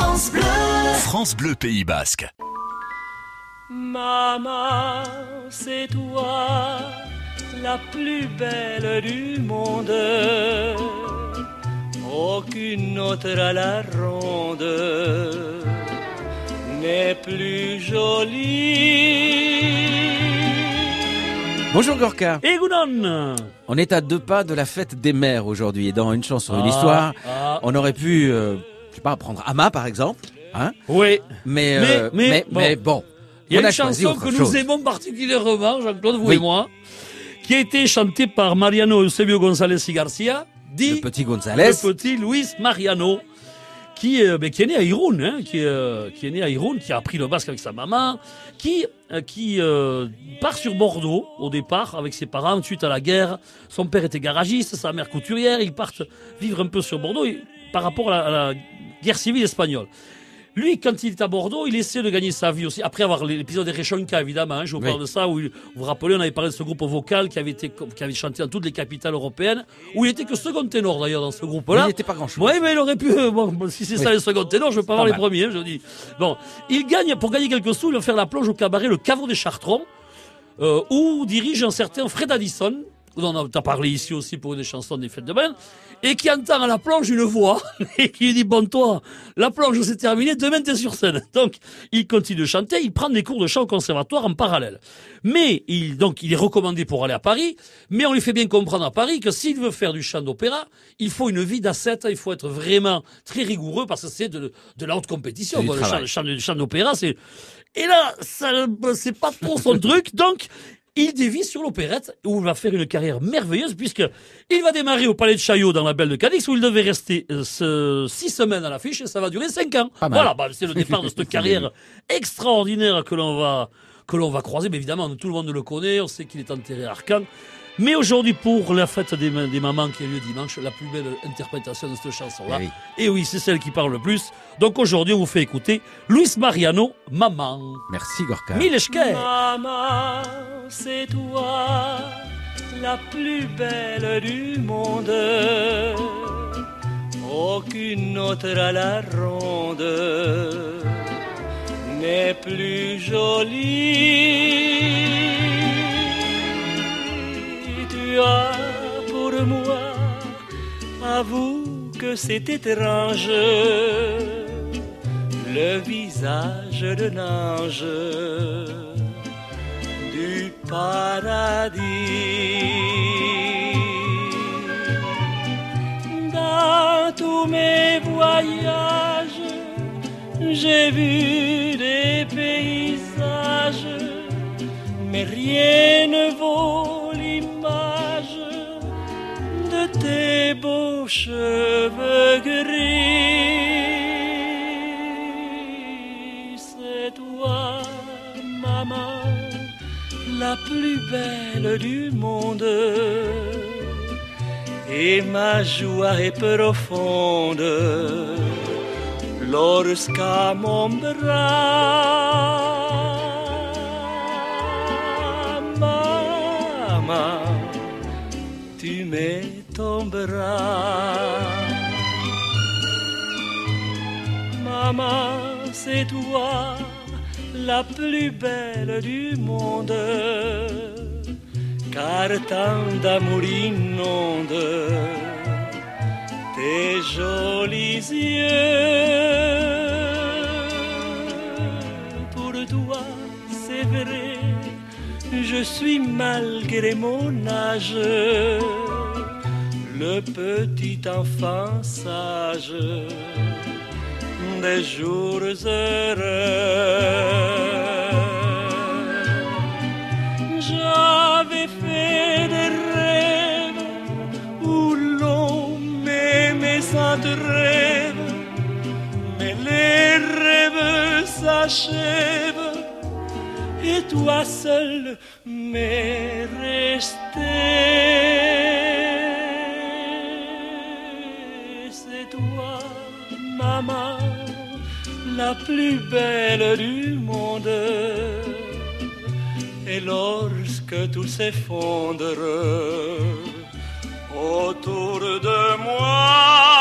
France Bleu. France Bleu Pays Basque. Maman, c'est toi la plus belle du monde. Aucune autre à la ronde n'est plus jolie. Bonjour Gorka. Et Gounon On est à deux pas de la fête des mères aujourd'hui et dans une chanson, une Ah, histoire, ah. on aurait pu, euh, sais pas, prendre Ama par exemple, hein Oui, mais, Mais- euh, mais mais, bon. mais bon, il y a on une a chanson que nous aimons particulièrement, Jean-Claude, vous Oui. et moi, qui a été chantée par Mariano Eusebio González y Garcia, dit Le petit González. le petit Luis Mariano, qui, euh, qui est né à Irun, hein, qui, euh, qui est né à Irun, qui a appris le basque avec sa maman, qui, qui part sur Bordeaux au départ avec ses parents suite à la guerre. Son père était garagiste, sa mère couturière. Ils partent vivre un peu sur Bordeaux et- par rapport à la, à la guerre civile espagnole. Lui, quand il est à Bordeaux, il essaie de gagner sa vie aussi. Après avoir l'épisode de Rechonka, évidemment, hein, je vous Oui. parle de ça, où il- vous vous rappelez, on avait parlé de ce groupe vocal qui avait, été, qui avait chanté dans toutes les capitales européennes, où il était que second ténor d'ailleurs dans ce groupe-là. il n'était pas grand chose. Oui, mais il aurait pu. euh, Bon, si c'est ça les second ténors, je veux pas avoir les premiers, hein, je dis. Bon, il gagne, pour gagner quelques sous, il va faire la plonge au cabaret Le Caveau des Chartrons, euh, où dirige un certain Fred Addison, dont on a parlé ici aussi pour des chansons des fêtes de bain, et qui entend à la plonge une voix, et qui lui dit, bon toi, la plonge c'est terminé, demain t'es sur scène. Donc, il continue de chanter, il prend des cours de chant au conservatoire en parallèle. Mais, il, donc, il est recommandé pour aller à Paris, mais on lui fait bien comprendre à Paris que s'il veut faire du chant d'opéra, il faut une vie d'ascète, il faut être vraiment très rigoureux, parce que c'est de, de la haute compétition. Chant, chant, le chant d'opéra, c'est... Et là, ça, c'est pas trop son truc, donc il dévie sur l'opérette où il va faire une carrière merveilleuse puisque il va démarrer au Palais de Chaillot dans la Belle de Cadix où il devait rester euh, ce- six semaines à l'affiche et ça va durer cinq ans. Voilà, bah, c'est le départ de cette carrière extraordinaire que l'on va que l'on va croiser. Mais évidemment, tout le monde le connaît, on sait qu'il est enterré à Arcan. Mais aujourd'hui, pour la fête des, ma- des mamans qui a lieu dimanche, la plus belle interprétation de cette chanson-là. Eh oui. Et oui, c'est celle qui parle le plus. Donc aujourd'hui, on vous fait écouter Luis Mariano, Maman. Merci Gorka. Mileshker. Maman, c'est toi la plus belle du monde. Aucune autre à la ronde n'est plus jolie. Pour moi, avoue que c'est étrange le visage d'un ange du paradis. Dans tous mes voyages, j'ai vu des paysages, mais rien ne vaut de tes beaux cheveux gris. C'est toi, maman, la plus belle du monde. Et ma joie est profonde lorsqu'à mon bras, tu bras. Maman, c'est toi la plus belle du monde, car tant d'amour inonde tes jolis yeux. Pour toi, c'est vrai, je suis malgré mon âge le petit enfant sage des jours heureux. J'avais fait des rêves où l'on m'aimait sans rêve, mais les rêves s'achèvent toi seul m'es resté. C'est toi, maman, la plus belle du monde. Et lorsque tout s'effondre autour de moi,